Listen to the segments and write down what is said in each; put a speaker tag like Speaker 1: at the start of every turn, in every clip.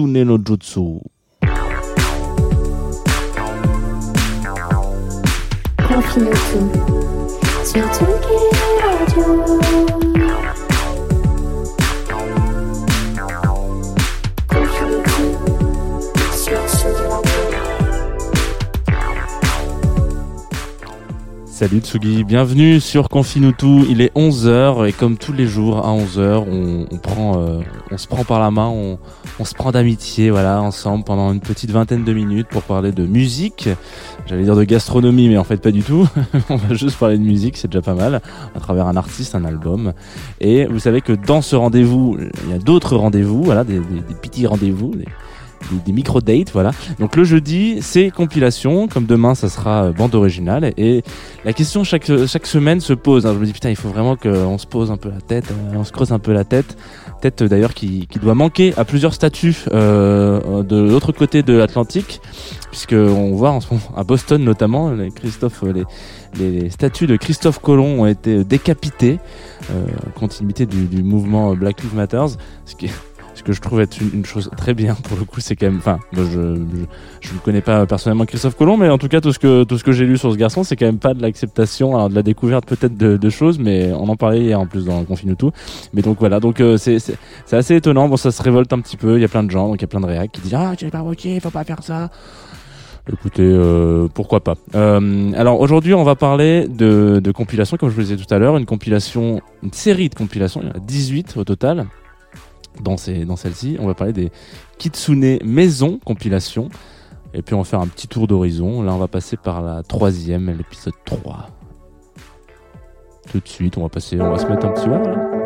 Speaker 1: Kitsune no Jutsu. Salut Tsugi, bienvenue sur Confinutu. Il est 11h et comme tous les jours à 11h, on, on prend, euh, on se prend par la main, on, se prend d'amitié, voilà, ensemble pendant une petite vingtaine de minutes pour parler de musique. J'allais dire de gastronomie, mais en fait pas du tout. on va juste parler de musique, c'est déjà pas mal, à travers un artiste, un album. Et vous savez que dans ce rendez-vous, il y a d'autres rendez-vous, voilà, des, des- petits rendez-vous, des, micro-dates, voilà. Donc le jeudi, c'est compilation, comme demain, ça sera euh, bande originale. Et la question chaque, chaque semaine se pose. Je me dis, putain, il faut vraiment qu'on se pose un peu la tête, euh, on se creuse un peu la tête. Tête euh, d'ailleurs qui, qui doit manquer à plusieurs statuts euh, de l'autre côté de l'Atlantique, puisque on voit en ce moment, à Boston notamment, les, Christophe, euh, les, les statues de Christophe Colomb ont été décapités, euh, continuité du, du mouvement Black Lives Matter, ce qui que je trouve être une, chose très bien pour le coup c'est quand même enfin je, je ne connais pas personnellement Christophe Colomb mais en tout cas tout ce que tout ce que j'ai lu sur ce garçon c'est quand même pas de l'acceptation alors de la découverte peut-être de, choses mais on en parlait hier en plus dans Confine tout. Mais donc voilà. Donc euh, c'est c'est assez étonnant. Bon ça se révolte un petit peu. Il y a plein de gens donc il y a plein de réacs qui disent ah tu es pas ok faut pas faire ça. Écoutez, euh, pourquoi pas. Euh, alors aujourd'hui, on va parler de, de compilation, comme je vous le disais tout à l'heure, une compilation, une série de compilations, il y en a 18 au total dans, celle-ci. On va parler des Kitsune Maison compilation. Et puis on va faire un petit tour d'horizon. Là, on va passer par la troisième, l'épisode 3. Tout de suite, on va passer, on va se mettre un petit voilà.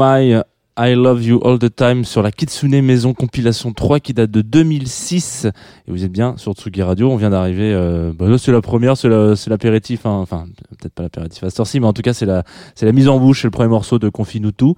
Speaker 1: My, I love you all the time sur la Kitsune Maison compilation 3 qui date de 2006. Et vous êtes bien sur Tsugi Radio. On vient d'arriver. Euh, bah c'est la première, c'est la- c'est l'apéritif. hein. Enfin, peut-être pas l'apéritif à cette mais en tout cas, c'est la, la mise en bouche. C'est le premier morceau de Confinutu.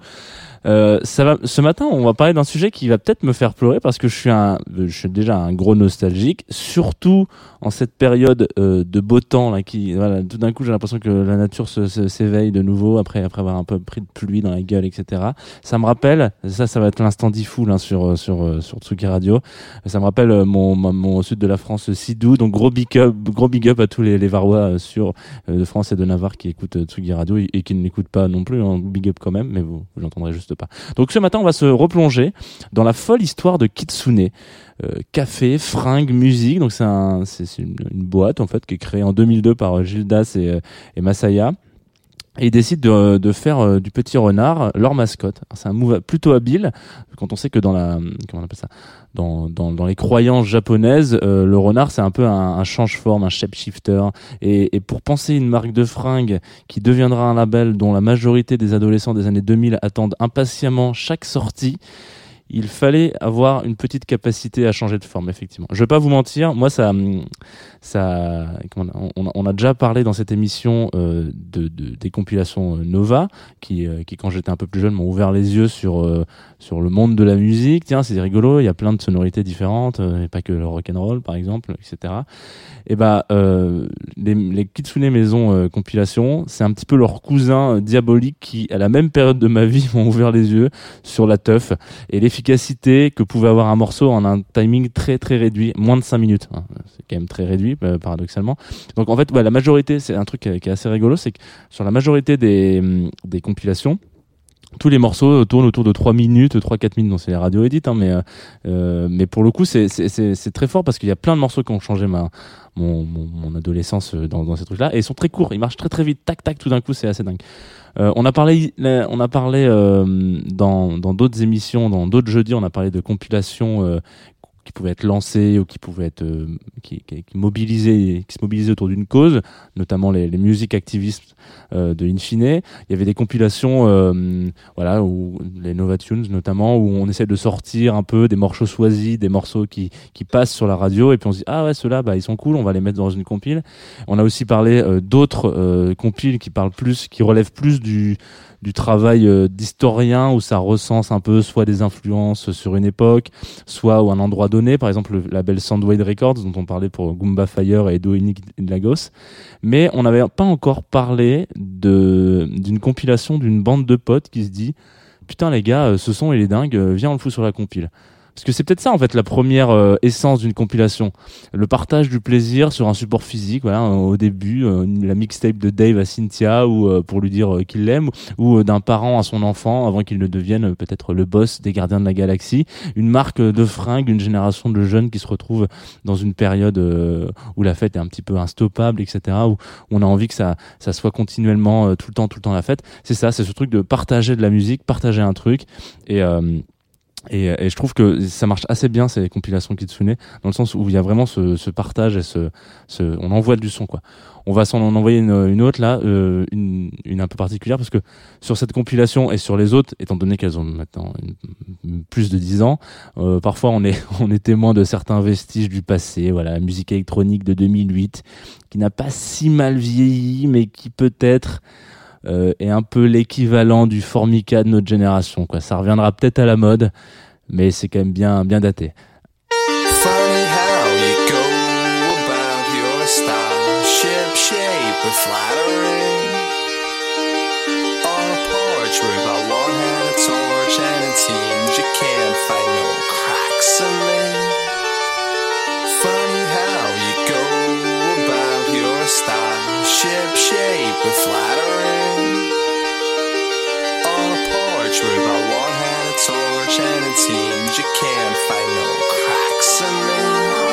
Speaker 1: Euh, ça va, ce matin, on va parler d'un sujet qui va peut-être me faire pleurer parce que je suis un, je suis déjà un gros nostalgique, surtout en cette période euh, de beau temps là, qui, voilà, tout d'un coup, j'ai l'impression que la nature s'éveille de nouveau après, après avoir un peu pris de pluie dans la gueule, etc. Ça me rappelle, ça, ça va être l'instant diffoul hein, sur euh, sur euh, sur Tsuki Radio. Ça me rappelle mon mon, sud de la France, Sidou. Donc gros big up, gros big up à tous les, les Varois sur euh, de France et de Navarre qui écoutent Tsugi Radio et, et qui ne l'écoutent pas non plus. hein, big up quand même, mais vous, vous l'entendrez juste Donc ce matin, on va se replonger dans la folle histoire de Kitsune. Euh, café, fringues, musique. Donc c'est un, c'est c'est une, boîte en fait qui est créée en 2002 par Gildas et, euh, et Masaya. Et ils décident de, faire euh, du petit renard leur mascotte. C'est un move plutôt habile quand on sait que dans la comment on appelle ça dans, dans, dans les croyances japonaises, euh, le renard c'est un peu un, un change-forme, un shapeshifter. Et, et pour penser une marque de fringues qui deviendra un label dont la majorité des adolescents des années 2000 attendent impatiemment chaque sortie, il fallait avoir une petite capacité à changer de forme, effectivement. Je vais pas vous mentir, moi ça, ça, comment on, a, déjà parlé dans cette émission euh, de, de- des compilations euh, Nova, qui, euh, qui quand j'étais un peu plus jeune m'ont ouvert les yeux sur sur le monde de la musique. Tiens, c'est rigolo, il y a plein de sonorités différentes, et pas que le rock and roll par exemple, etc. Et bah les, les Kitsune Maison compilation, c'est un petit peu leur cousin diabolique qui, à la même période de ma vie, m'ont ouvert les yeux sur la teuf et l'efficacité que pouvait avoir un morceau en un timing très très réduit, moins de 5 minutes. hein. C'est quand même très réduit, paradoxalement. Donc en fait, la majorité, c'est un truc qui est qui est assez rigolo, c'est que sur la majorité des, des compilations, tous les morceaux tournent autour de 3 minutes, 3-4 minutes, donc c'est les radio edit, hein, mais, euh, euh, mais pour le coup, c'est- très fort parce qu'il y a plein de morceaux qui ont changé ma, mon, adolescence euh, dans, ces trucs-là, et ils sont très courts, ils marchent très très vite, tac tac, tout d'un coup, c'est assez dingue. Euh, on a parlé, on a parlé euh, dans d'autres émissions, dans d'autres jeudis, on a parlé de compilations euh, qui pouvaient être lancées ou qui pouvaient être euh, qui, qui, mobilisaient, qui se mobilisaient autour d'une cause, notamment les, les musiques activistes euh, de Infine. Il y avait des compilations, euh, voilà, où les Novatunes notamment, où on essaie de sortir un peu des morceaux choisis, des morceaux qui qui passent sur la radio, et puis on se dit ah ouais ceux-là, bah ils sont cool, on va les mettre dans une compile. On a aussi parlé euh, d'autres euh, compiles qui parlent plus, qui relèvent plus du du travail euh, d'historien où ça recense un peu soit des influences sur une époque, soit ou un endroit donné, par exemple le label Soundwave Records dont on parlait pour Goomba Fire et Edo Lagos. Mais on n'avait pas encore parlé d'une compilation d'une bande de potes qui se dit putain les gars, euh, ce son il est dingue, euh, viens on le fout sur la compile. Parce que c'est peut-être ça en fait la première euh, essence d'une compilation, le partage du plaisir sur un support physique. Voilà, euh, au début, euh, la mixtape de Dave à Cynthia ou euh, pour lui dire euh, qu'il l'aime, ou d'un parent à son enfant avant qu'il ne devienne peut-être le boss des Gardiens de la Galaxie. Une marque de fringues, une génération de jeunes qui se retrouvent dans une période où la fête est un petit peu instoppable, etc. Où on a envie que ça, ça soit continuellement tout le temps, tout le temps la fête. C'est ça, c'est ce truc de partager de la musique, partager un truc et et, et je trouve que ça marche assez bien ces compilations Kitsune dans le sens où il y a vraiment ce, ce partage et ce, ce on envoie du son quoi. On va s'en en envoyer une, autre là, euh, une, une un peu particulière parce que sur cette compilation et sur les autres, étant donné qu'elles ont maintenant plus de 10 ans, euh, parfois on est on est témoin de certains vestiges du passé. Voilà, la musique électronique de 2008 qui n'a pas si mal vieilli, mais qui peut-être euh, est un peu l'équivalent du Formica de notre génération. Quoi. Ça reviendra peut-être à la mode, mais c'est quand même bien, bien daté.
Speaker 2: You a porch with a one-handed torch, and it seems you can't find no cracks in me.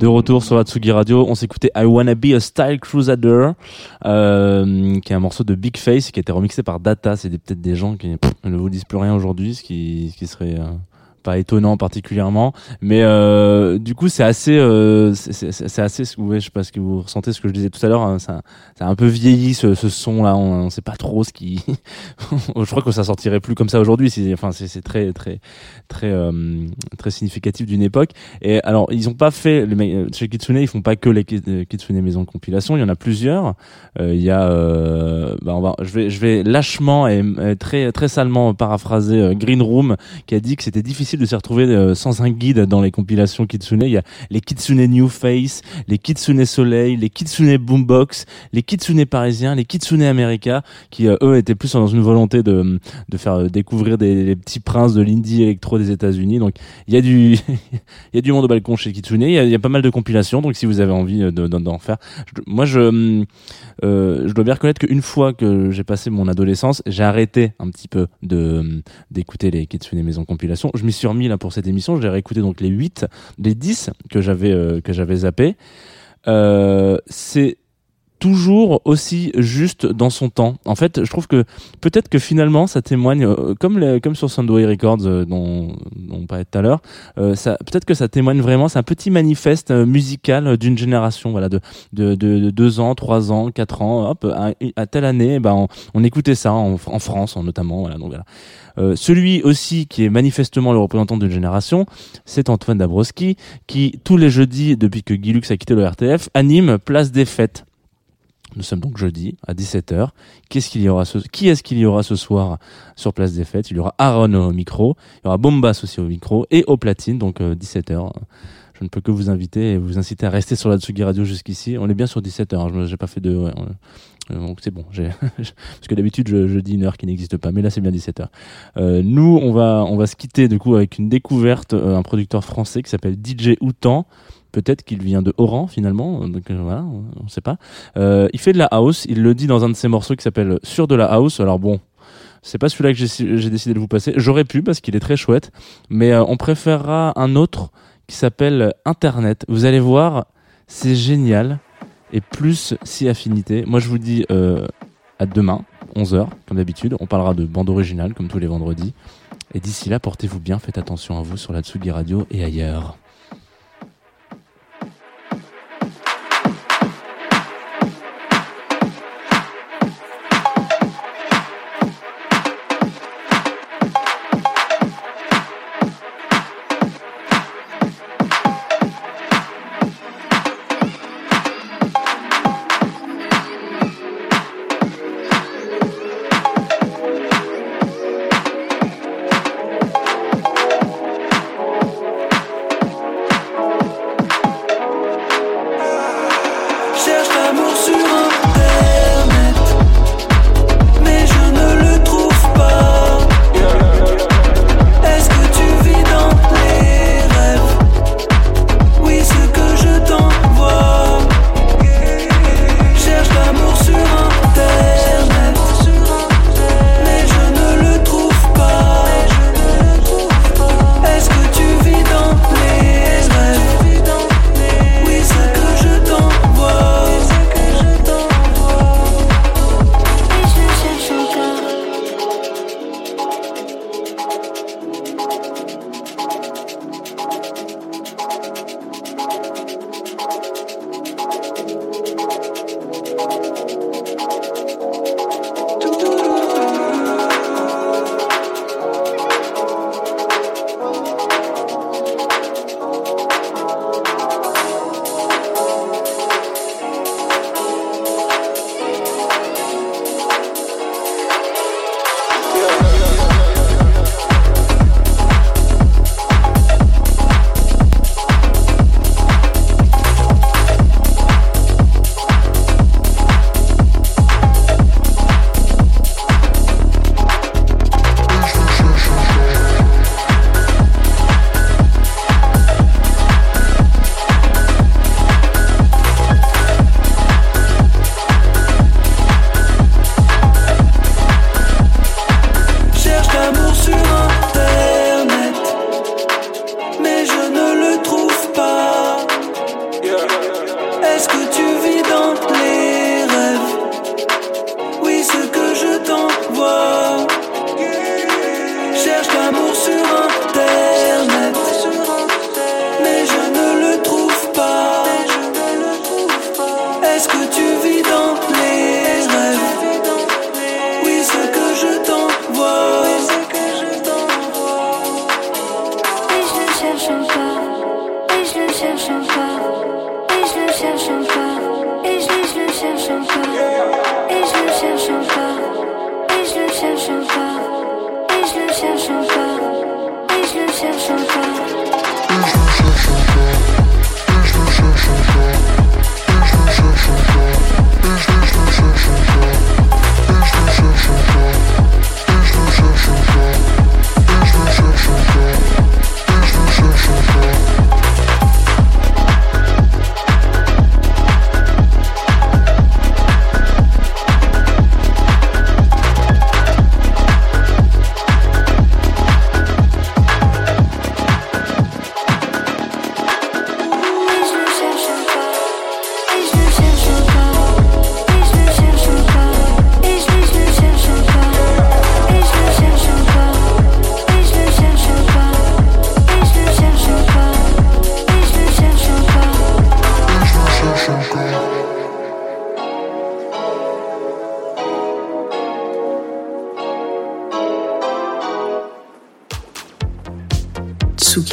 Speaker 1: De retour sur la Tsugi Radio, on s'écoutait I Wanna Be a Style Crusader, euh, qui est un morceau de Big Face qui a été remixé par Data. C'est peut-être des gens qui ne vous disent plus rien aujourd'hui, ce qui, qui serait euh, pas étonnant particulièrement. Mais euh, du coup, c'est assez, euh, c'est- assez, je sais pas ce que vous ressentez, ce que je disais tout à l'heure. hein, ça, a un peu vieilli ce, son là. On, on sait pas trop ce qui. je crois que ça sortirait plus comme ça aujourd'hui. C'est, enfin, c'est très, très, très, euh, très significatif d'une époque. Et alors, ils ont pas fait les chez Kitsune, ils font pas que les euh, Kitsune maison de compilation. Il y en a plusieurs. Il y a, bah, je vais, je vais lâchement et euh, très, très salement paraphraser Green Room qui a dit que c'était difficile de s'y retrouver euh, sans un guide dans les compilations Kitsune. Il y a les Kitsune New Face, les Kitsune Soleil, les Kitsune Boombox, les Kitsune parisiens, les Kitsune America, qui euh, eux étaient plus dans une volonté de, de faire euh, découvrir des, les petits princes de l'indie électro des États-Unis. Donc il y a du, il y a du monde au balcon chez Kitsune. Il y a, pas mal de compilations. Donc si vous avez envie euh, de- d'en d'en faire, moi je, je dois bien reconnaître qu'une fois que j'ai passé mon adolescence, j'ai arrêté un petit peu de d'écouter les Kitsune Maison Compilation. Je m'y suis remis là pour cette émission. J'ai réécouté donc les 8, les 10 que j'avais euh, que j'avais zappé. Euh, c'est toujours aussi juste dans son temps. En fait, je trouve que peut-être que finalement ça témoigne, euh, comme les- comme sur Soundway Records euh, dont, dont on parlait tout à l'heure, euh, peut-être que ça témoigne vraiment, c'est un petit manifeste euh, musical d'une génération, voilà, de, de, de, de deux ans, trois ans, quatre ans, hop, à, à telle année, ben on, on écoutait ça en, en France en notamment, voilà, donc voilà. Celui aussi qui est manifestement le représentant d'une génération, c'est Antoine Dabrowski, qui tous les jeudis, depuis que Guy Lux a quitté le RTF, anime Place des Fêtes. Nous sommes donc jeudi à 17h. Qu'est-ce qu'il y aura ce, qui est-ce qu'il y aura ce soir sur Place des Fêtes? Il y aura Aaron au micro, il y aura Bombas aussi au micro et au platine, donc 17h. Je ne peux que vous inviter et vous inciter à rester sur la Tsugi Radio jusqu'ici. On est bien sur 17h, je n'ai pas fait de... ouais, euh, donc c'est bon, j'ai parce que d'habitude je, je dis une heure qui n'existe pas, mais là c'est bien 17h. Euh, nous on va on va se quitter du coup avec une découverte, euh, un producteur français qui s'appelle DJ Outan. Peut-être qu'il vient de Oran finalement, donc euh, voilà, on ne sait pas. Euh, il fait de la house, il le dit dans un de ses morceaux qui s'appelle Sur de la house. Alors bon,
Speaker 3: C'est pas celui-là que j'ai décidé de vous passer. J'aurais pu parce qu'il est très chouette, mais euh, on préférera un autre qui s'appelle Internet. Vous allez voir, c'est génial et plus si affinité. Moi, je vous dis à demain, 11h, comme d'habitude. On parlera de bande originale, comme tous les vendredis. Et d'ici là, portez-vous bien, faites attention à vous sur la Tsugi Radio et ailleurs.